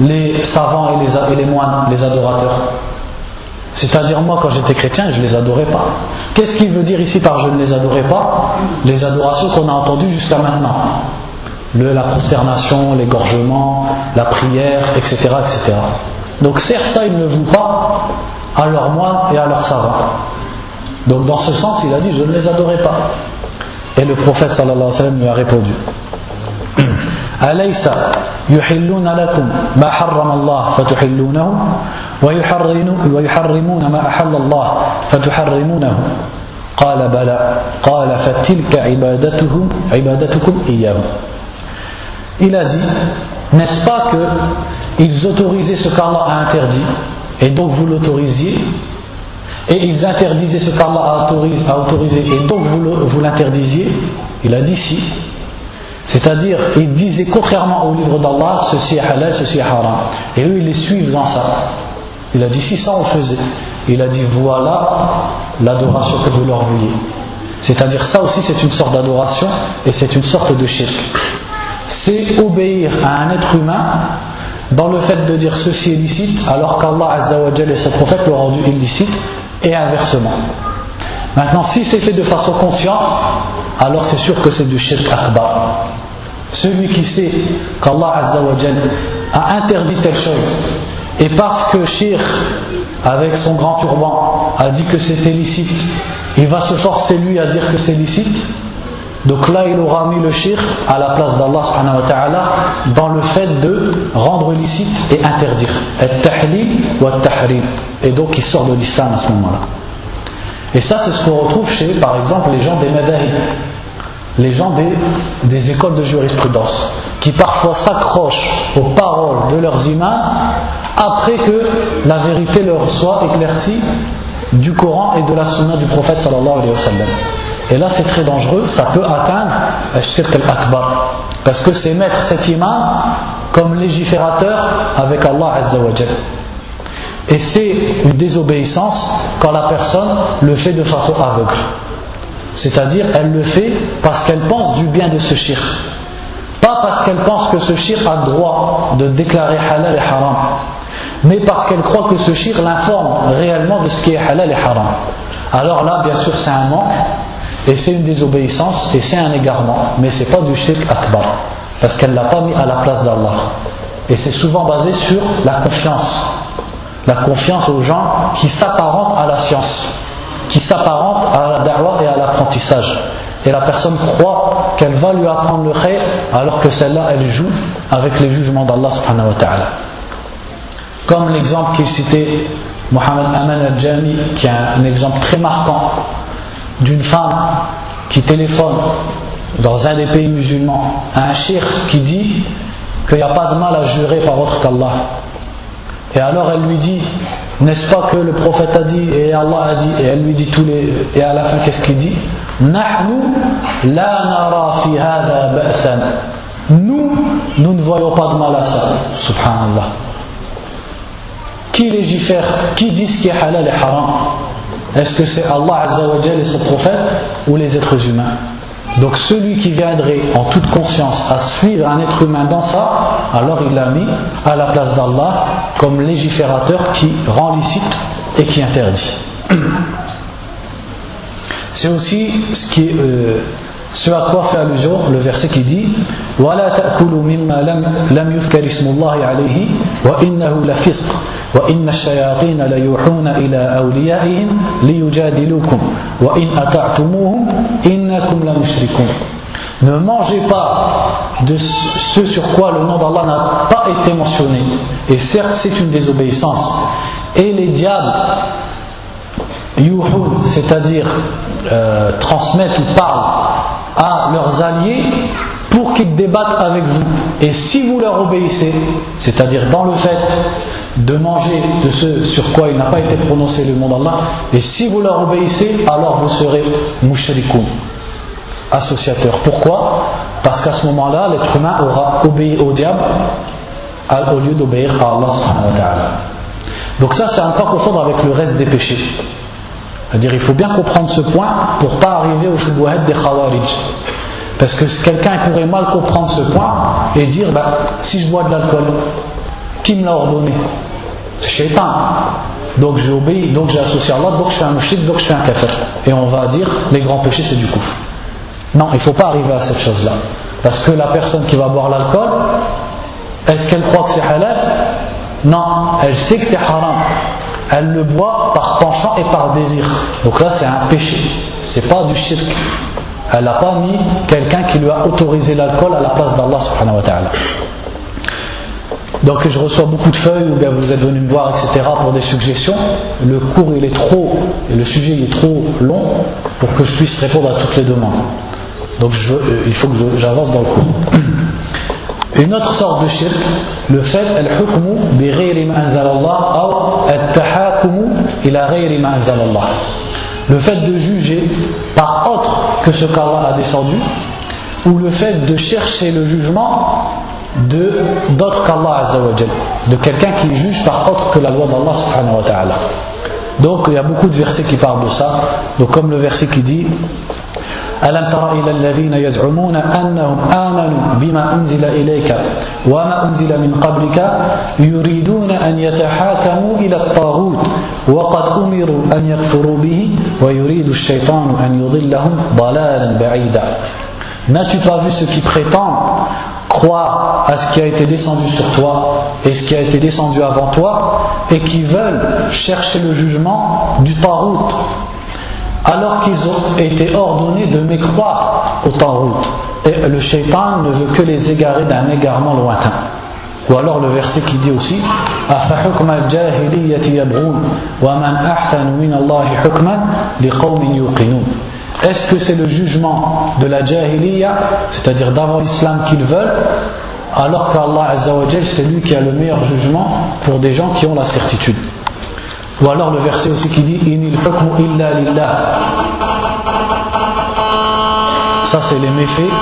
les savants et les, moines, les adorateurs. C'est-à-dire moi quand j'étais chrétien, je ne les adorais pas. Qu'est-ce qu'il veut dire ici par je ne les adorais pas? Les adorations qu'on a entendues jusqu'à maintenant. La prosternation, l'égorgement, la prière, etc., etc. Donc certes ça ils ne le pas à leurs moines et à leurs savants. Donc dans ce sens il a dit je ne les adorais pas. Et le prophète sallallahu alayhi lui a répondu أليس يحلون لكم ما حرم الله فتحلونه ويحرمون ما أحل الله فتحرمونه قال بلى قال فتلك عبادتهم عبادتكم إياه Il a dit, n'est-ce pas qu'ils autorisaient ce qu'Allah a interdit et donc vous l'autorisiez et ils interdisaient ce qu'Allah a autorisé et donc vous l'interdisiez Il a dit si. C'est-à-dire, ils disaient contrairement au livre d'Allah, ceci est halal, ceci est haram. Et eux, ils les suivent dans ça. Il a dit, si ça on faisait. Il a dit, voilà l'adoration que vous leur vouliez. C'est-à-dire, ça aussi, c'est une sorte d'adoration et c'est une sorte de shirk. C'est obéir à un être humain dans le fait de dire ceci est licite alors qu'Allah et ses prophètes l'ont rendu illicite et inversement. Maintenant, si c'est fait de façon consciente, alors c'est sûr que c'est du shirk akbar. Celui qui sait qu'Allah a interdit telle chose, et parce que shirk, avec son grand turban, a dit que c'était licite, il va se forcer lui à dire que c'est licite, donc là, il aura mis le shirk à la place d'Allah dans le fait de rendre licite et interdire. Et donc il sort de l'islam à ce moment-là. Et ça, c'est ce qu'on retrouve chez, par exemple, les gens des Madahib, les gens des, écoles de jurisprudence, qui parfois s'accrochent aux paroles de leurs imams après que la vérité leur soit éclaircie du Coran et de la sunna du prophète sallallahu alayhi wa sallam. Et là, c'est très dangereux, ça peut atteindre shirk al-akbar. Parce que c'est mettre cet imam comme légiférateur avec Allah Azza wa et c'est une désobéissance quand la personne le fait de façon aveugle. C'est-à-dire, elle le fait parce qu'elle pense du bien de ce shirk. Pas parce qu'elle pense que ce shirk a le droit de déclarer halal et haram. Mais parce qu'elle croit que ce shirk l'informe réellement de ce qui est halal et haram. Alors là, bien sûr, c'est un manque, et c'est une désobéissance, et c'est un égarement. Mais ce n'est pas du shirk akbar. Parce qu'elle ne l'a pas mis à la place d'Allah. Et c'est souvent basé sur la confiance la confiance aux gens qui s'apparentent à la science, qui s'apparentent à la da'wah et à l'apprentissage. et la personne croit qu'elle va lui apprendre le khayr alors que celle-là elle joue avec les jugements d'Allah subhanahu wa ta'ala. Comme l'exemple qu'il citait Mohamed Aman al-Jami, qui est un exemple très marquant d'une femme qui téléphone dans un des pays musulmans à un shir qui dit qu'il n'y a pas de mal à jurer par autre qu'Allah. Et alors elle lui dit, n'est-ce pas que le prophète a dit et Allah a dit, et elle lui dit tous les. Et à la fin, qu'est-ce qu'il dit? Nous, nous ne voyons pas de mal à ça. Subhanallah. Qui légifère Qui dit ce qui est halal et haram? Est-ce que c'est Allah Azzawajal et son prophète ou les êtres humains? donc celui qui viendrait en toute conscience à suivre un être humain dans ça, alors il l'a mis à la place d'Allah comme légiférateur qui rend licite et qui interdit. *clears throat* C'est aussi ce, qui, euh, ce à quoi fait allusion le verset qui dit ولا تأكلوا مما لم, لم يذكر اسم الله عليه وإنه لفسق وإن الشياطين ليوحون إلى أوليائهم ليجادلوكم وإن أطعتموهم إنكم لمشركون Ne mangez pas de ce sur quoi le nom d'Allah n'a pas été mentionné. Et certes, c'est une désobéissance. Et les diables, yuhun, c'est-à-dire euh, transmettent ou parlent à leurs alliés pour qu'ils débattent avec vous. Et si vous leur obéissez, c'est-à-dire dans le fait de manger de ce sur quoi il n'a pas été prononcé le nom d'Allah, et si vous leur obéissez, alors vous serez mushrikoun, associateur. Pourquoi? Parce qu'à ce moment-là, l'être humain aura obéi au diable au lieu d'obéir à Allah. Donc ça, c'est encore confondre avec le reste des péchés. C'est-à-dire, il faut bien comprendre ce point pour ne pas arriver au shubuhat des khawarij. Parce que quelqu'un pourrait mal comprendre ce point et dire bah, si je bois de l'alcool, qui me l'a ordonné? C'est shaitan. Donc j'ai obéi, donc j'ai associé Allah, donc je suis un mouchik, donc je suis un kafir. Et on va dire les grands péchés c'est du coup. Non, il ne faut pas arriver à cette chose-là. Parce que la personne qui va boire l'alcool, est-ce qu'elle croit que c'est halal? Non, elle sait que c'est haram. Elle le boit par penchant et par désir. Donc là c'est un péché. C'est pas du shirk. Elle n'a pas mis quelqu'un qui lui a autorisé l'alcool à la place d'Allah subhanahu wa ta'ala. Donc je reçois beaucoup de feuilles ou bien vous êtes venu me voir, etc. pour des suggestions. Le cours il est trop, le sujet il est trop long pour que je puisse répondre à toutes les demandes. Donc euh, il faut que j'avance dans le cours. *clears throat* Une autre sorte de shirk, le fait al-hukmu bi ghayri ma anzalallah ou al-tahakumu ila ghayri ma anzalallah le fait de juger par autre que ce qu'Allah a descendu, ou le fait de chercher le jugement de d'autres qu'Allah de quelqu'un qui juge par autre que la loi d'Allah subhanahu wa ta'ala. Donc il y a beaucoup de versets qui parlent de ça. Donc comme le verset qui dit ألم تر إلى الذين يزعمون أنهم آمنوا بما أنزل إليك وما أنزل من قبلك يريدون أن يتحاكموا إلى الطاغوت وقد أمروا أن يكفروا به ويريد الشيطان أن يضلهم ضلالا بعيدا N'as-tu pas vu ceux qui prétendent croire à ce qui a été descendu sur toi et ce qui a été descendu avant toi et qui veulent chercher le jugement du Tarout alors qu'ils ont été ordonnés de mécroire au route. Et le shaitan ne veut que les égarer d'un égarement lointain. Ou alors le verset qui dit aussi Est-ce que c'est le jugement de la jahiliya, c'est-à-dire d'avant l'islam qu'ils veulent, alors qu'Allah c'est lui qui a le meilleur jugement pour des gens qui ont la certitude ou alors le verset aussi qui dit. Ça, c'est les méfaits.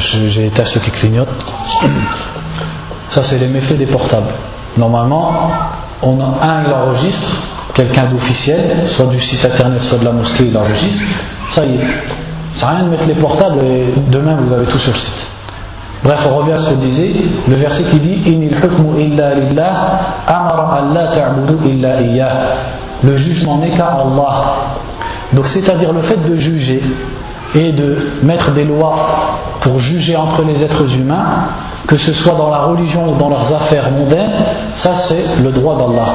J'ai éteint ceux qui clignotent. Ça, c'est les méfaits des portables. Normalement, on a un, il enregistre, quelqu'un d'officiel, soit du site internet, soit de la mosquée, il enregistre. Ça y est. Ça rien de mettre les portables et demain vous avez tout sur le site. Bref, on revient à ce que disait le verset qui dit Inil illa lillah, amara alla ta'budu illa iyyah. Le jugement n'est qu'à Allah. Donc, c'est-à-dire le fait de juger et de mettre des lois pour juger entre les êtres humains, que ce soit dans la religion ou dans leurs affaires mondaines, ça c'est le droit d'Allah.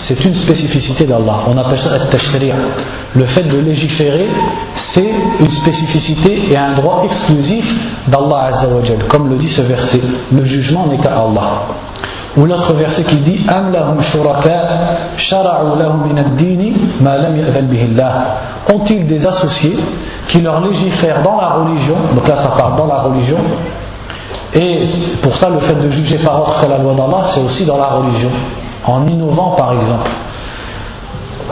c'est une spécificité d'Allah. On appelle ça al Le fait de légiférer, c'est une spécificité et un droit exclusif d'Allah Azzawajal. Comme le dit ce verset, le jugement n'est qu'à Allah. Ou l'autre verset qui dit Ont-ils des associés qui leur légifèrent dans la religion Donc là, ça parle dans la religion. Et pour ça, le fait de juger par autre que la loi d'Allah, c'est aussi dans la religion. En innovant, par exemple.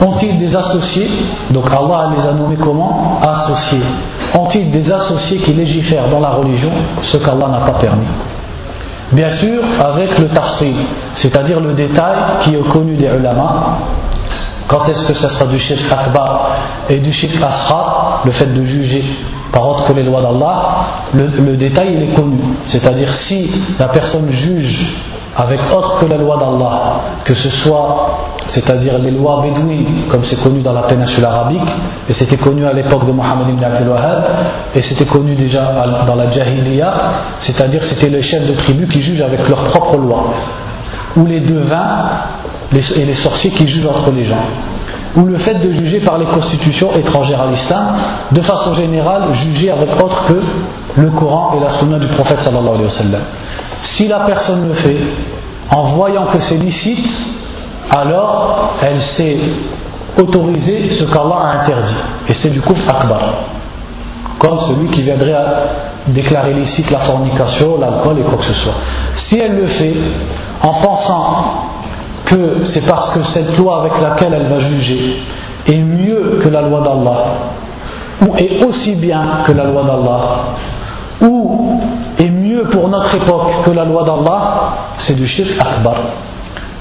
Ont-ils des associés Donc Allah les a nommés comment? Associés. Ont-ils des associés qui légifèrent dans la religion ce qu'Allah n'a pas permis? Bien sûr, avec le tafsir, c'est-à-dire le détail qui est connu des ulama. Quand est-ce que ce sera du shirk akbar et du shirk asra, le fait de juger par autre que les lois d'Allah, le, détail il est connu. C'est-à-dire si la personne juge avec autre que la loi d'Allah, que ce soit, c'est-à-dire les lois bédouines, comme c'est connu dans la péninsule arabique, et c'était connu à l'époque de Mohammed ibn Abdel Wahhab, et c'était connu déjà dans la Jahiliya, c'est-à-dire c'était les chefs de tribu qui jugent avec leurs propres lois, ou les devins et les sorciers qui jugent entre les gens ou le fait de juger par les constitutions étrangères à l'islam, de façon générale, juger avec autre que le Coran et la sunna du prophète sallallahu alayhi wa sallam. Si la personne le fait en voyant que c'est licite, alors elle s'est autorisée ce qu'Allah a interdit. Et c'est du kufr akbar. Comme celui qui viendrait à déclarer licite la fornication, l'alcool et quoi que ce soit. Si elle le fait en pensant que c'est parce que cette loi avec laquelle elle va juger est mieux que la loi d'Allah, ou est aussi bien que la loi d'Allah, ou est mieux pour notre époque que la loi d'Allah, c'est du shirk akbar.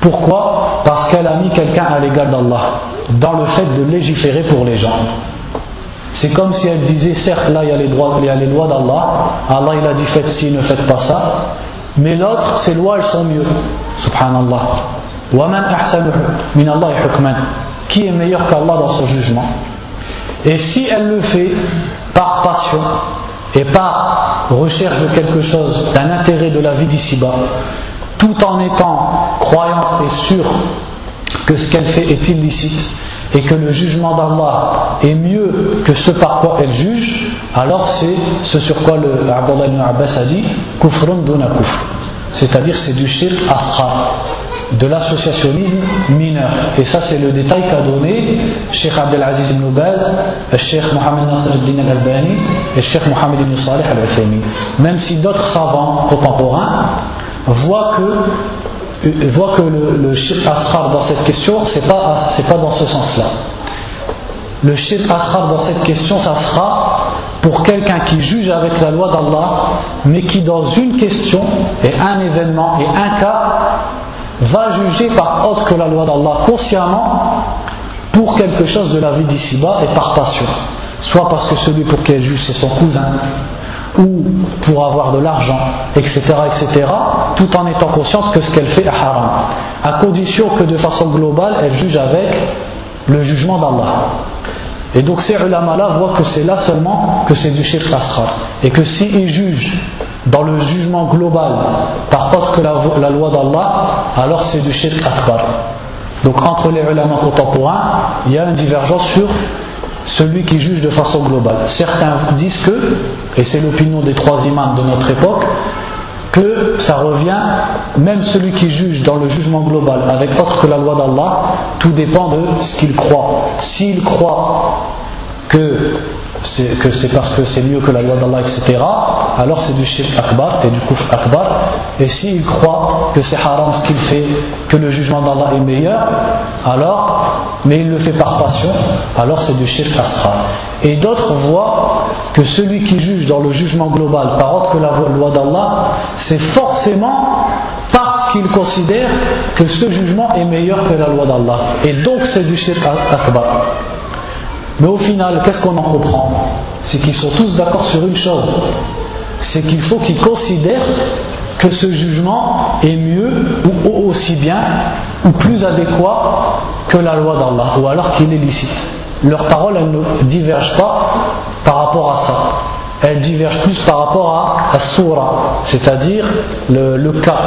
Pourquoi Parce qu'elle a mis quelqu'un à l'égal d'Allah, dans le fait de légiférer pour les gens. C'est comme si elle disait, certes là il y a les, droits, il y a les lois d'Allah, Allah il a dit faites ci, ne faites pas ça, mais l'autre, ces lois elles sont mieux. Subhanallah. Qui est meilleur qu'Allah dans son jugement? Et si elle le fait par passion et par recherche de quelque chose, d'un intérêt de la vie d'ici-bas, tout en étant croyante et sûre que ce qu'elle fait est illicite et que le jugement d'Allah est mieux que ce par quoi elle juge, alors c'est ce sur quoi le Abdullah ibn Abbas a dit kufrun duna kufr. C'est-à-dire c'est du shirk asra de l'associationnisme mineur. Et ça, c'est le détail qu'a donné Sheikh Abdelaziz ibn Baz, Sheikh Mohamed Nasr al-Din al-Albani et Sheikh Mohamed ibn Salih al-Uthaymi. Même si d'autres savants contemporains voient que, le, le dans cette question, c'est pas, pas dans ce sens-là. Le shirk dans cette question, ça sera pour quelqu'un qui juge avec la loi d'Allah, mais qui dans une question et un événement et un cas va juger par autre que la loi d'Allah consciemment pour quelque chose de la vie d'ici-bas et par passion. Soit parce que celui pour qui elle juge c'est son cousin, ou pour avoir de l'argent, etc., etc., tout en étant consciente que ce qu'elle fait est haram. À condition que de façon globale, elle juge avec le jugement d'Allah. Et donc ces ulama-là voient que c'est là seulement que c'est du shirk asrar. Et que s'ils jugent dans le jugement global par autre que la, loi d'Allah, alors c'est du shirk akbar. Donc entre les ulama contemporains, il y a une divergence sur celui qui juge de façon globale. Certains disent que, et c'est l'opinion des trois imams de notre époque, que ça revient, même celui qui juge dans le jugement global avec autre que la loi d'Allah, tout dépend de ce qu'il croit. S'il croit que que c'est parce que c'est mieux que la loi d'Allah, etc., alors c'est du shirk akbar et du kufr akbar. Et s'il croit que c'est haram ce qu'il fait, que le jugement d'Allah est meilleur, alors, mais il le fait par passion, alors c'est du shirk asra. Et d'autres voient que celui qui juge dans le jugement global par autre que la loi d'Allah, c'est forcément parce qu'il considère que ce jugement est meilleur que la loi d'Allah. Et donc c'est du shirk akbar. Mais au final, qu'est-ce qu'on en comprend C'est qu'ils sont tous d'accord sur une chose. C'est qu'il faut qu'ils considèrent que ce jugement est mieux ou aussi bien ou plus adéquat que la loi d'Allah, ou alors qu'il est licite. Leurs paroles, elles ne divergent pas par rapport à ça. Elles divergent plus par rapport à la surah, c'est-à-dire le, cas.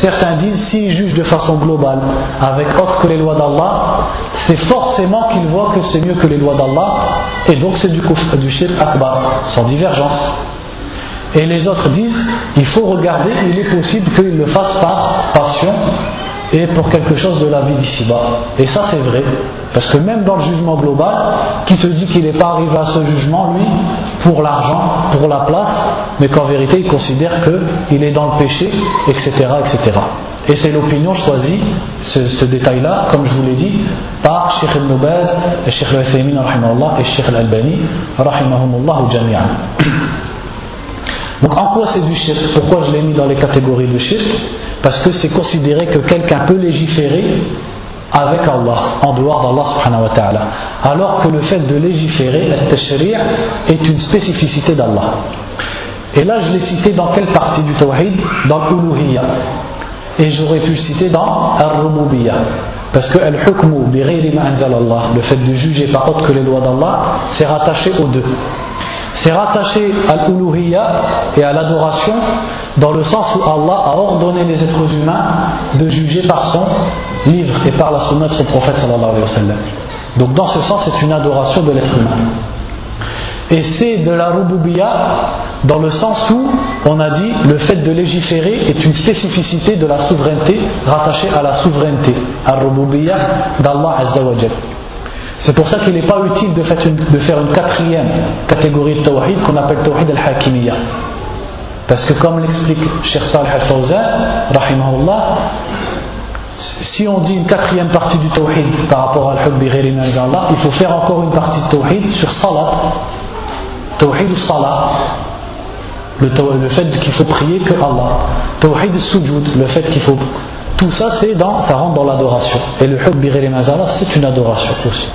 Certains disent s'il juge de façon globale avec autre que les lois d'Allah, c'est forcément qu'il voit que c'est mieux que les lois d'Allah, et donc c'est du, du shirk akbar, sans divergence. Et les autres disent il faut regarder, il est possible qu'il le fasse par passion et pour quelque chose de la vie d'ici-bas. Et ça c'est vrai, parce que même dans le jugement global, qui te dit qu'il n'est pas arrivé à ce jugement, lui, pour l'argent, pour la place, mais qu'en vérité il considère qu'il est dans le péché, etc. etc. Et c'est l'opinion choisie, ce, détail-là, comme je vous l'ai dit, par Sheikh Ibn Baz, Sheikh Al-Uthaymin et Sheikh Al-Albani, rahimahumullah jami'an. Donc en quoi c'est du shirk? Pourquoi je l'ai mis dans les catégories de shirk? Parce que c'est considéré que quelqu'un peut légiférer avec Allah, en dehors d'Allah subhanahu wa ta'ala. Alors que le fait de légiférer, le est une spécificité d'Allah. Et là, je l'ai cité dans quelle partie du tawhid? Dans l'uluhiyya. Et j'aurais pu le citer dans al-rububiyya. Parce que al-hukmu le fait de juger par autre que les lois d'Allah, c'est rattaché aux deux c'est rattaché à l'uluhiyya et à l'adoration dans le sens où Allah a ordonné les êtres humains de juger par son livre et par la sunna de son prophète sallallahu alayhi wa. Donc dans ce sens, c'est une adoration de l'être humain. Et c'est de la rububiyya dans le sens où on a dit le fait de légiférer est une spécificité de la souveraineté rattachée à la souveraineté, à rububiyya d'Allah Azza wa c'est pour ça qu'il n'est pas utile de faire, une, quatrième catégorie de tawhid qu'on appelle tawhid al-hakimiyya. Parce que comme l'explique Sheikh Salih al-Fawzan, si on dit une quatrième partie du tawhid par rapport à al-hubbi Allah, il faut faire encore une partie de tawhid sur salat. Tawhid ou salat. Le, le fait qu'il faut prier que Allah. Tawhid sujud, le fait qu'il faut. Tout ça, c'est dans, ça rentre dans l'adoration. Et le hubbi Allah, c'est une adoration aussi.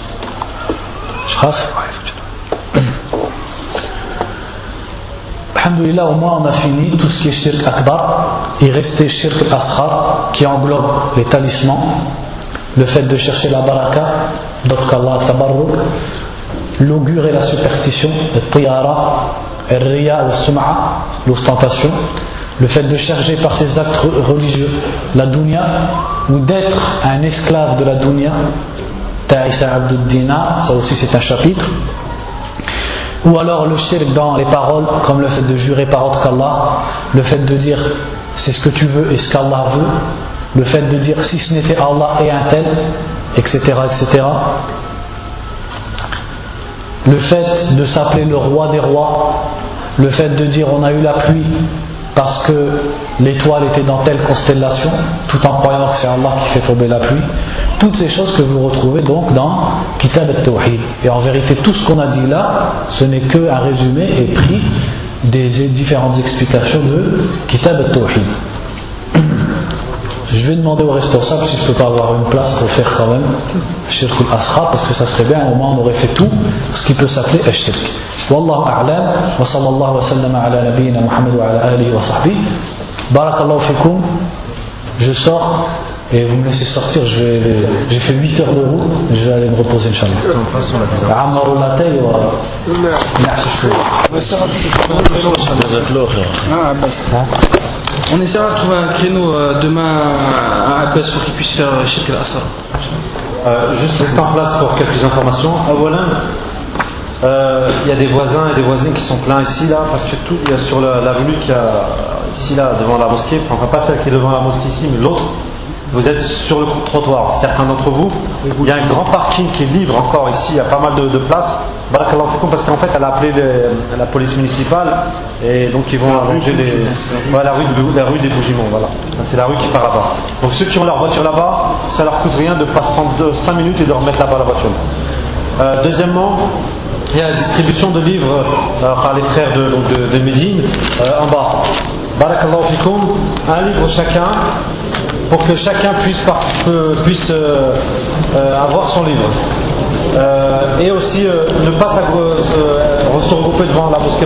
Alhamdulillah, au moins on a fini tout ce qui est shirk akbar. Il restait shirk ashar qui englobe les talismans, le fait de chercher la baraka, d'autres qu'Allah tabarruk, l'augure et la superstition, le tiyara, le riya, le sum'a, l'ostentation, le fait de chercher par ses actes religieux la dunya ou d'être un esclave de la dunya Ta'isa Abduddina, ça aussi c'est un chapitre. Ou alors le shirk dans les paroles, comme le fait de jurer par autre qu'Allah, le fait de dire c'est ce que tu veux et ce qu'Allah veut, le fait de dire si ce n'était Allah et un tel, etc. etc. Le fait de s'appeler le roi des rois, le fait de dire on a eu la pluie parce que l'étoile était dans telle constellation, tout en croyant que c'est Allah qui fait tomber la pluie. Toutes ces choses que vous retrouvez donc dans Kitab al-Tawhid. Et en vérité, tout ce qu'on a dit là, ce n'est qu'un résumé et pris des différentes explications de Kitab al-Tawhid. Je vais demander au responsable si je ne peux pas avoir une place pour faire quand même Shirk al-Asra parce que ça serait bien, au moins on aurait fait tout ce qui peut s'appeler Ashirk. Wallahu a'lam wa sallallahu wa sallam ala nabiyyina Muhammad wa ala alihi wa sahbihi. Barakallahu fikum. Je sors et vous me laissez sortir, j'ai fait 8 heures de route, je vais aller me reposer, Inch'Allah.
On essaiera de trouver un créneau euh, demain à Abbas pour qu'il puisse faire Sheikh al-Asr.
Euh, juste rester en place pour quelques informations. Walland, euh, il y a des voisins et des voisines qui sont pleins ici, là, parce que tout, il y a sur l'avenue qui a ici, là, devant la mosquée, enfin pas celle qui est devant la mosquée ici, mais l'autre, vous êtes sur le trottoir, certains d'entre vous. Il y a un grand parking qui est libre encore ici, il y a pas mal de, de places. parce qu'en fait elle a appelé la police municipale et donc ils vont arranger les, la, rue, la rue des Bougimons. Voilà. C'est la rue qui part là-bas. Donc ceux qui ont leur voiture là-bas, ça leur coûte rien de pas prendre 5 minutes et de remettre là-bas la voiture. Euh, deuxièmement, il y a la distribution de livres euh, par les frères de, de, Médine euh, en bas. Barakallahu fikoum, un livre chacun pour que chacun puisse, puisse euh, euh, avoir son livre. Euh, et aussi ne pas se regrouper devant la mosquée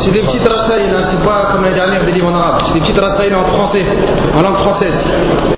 C'est des petites rassailles, hein, c'est pas comme l'année dernière des livres en arabe, c'est des petites rassailles en français, en langue française.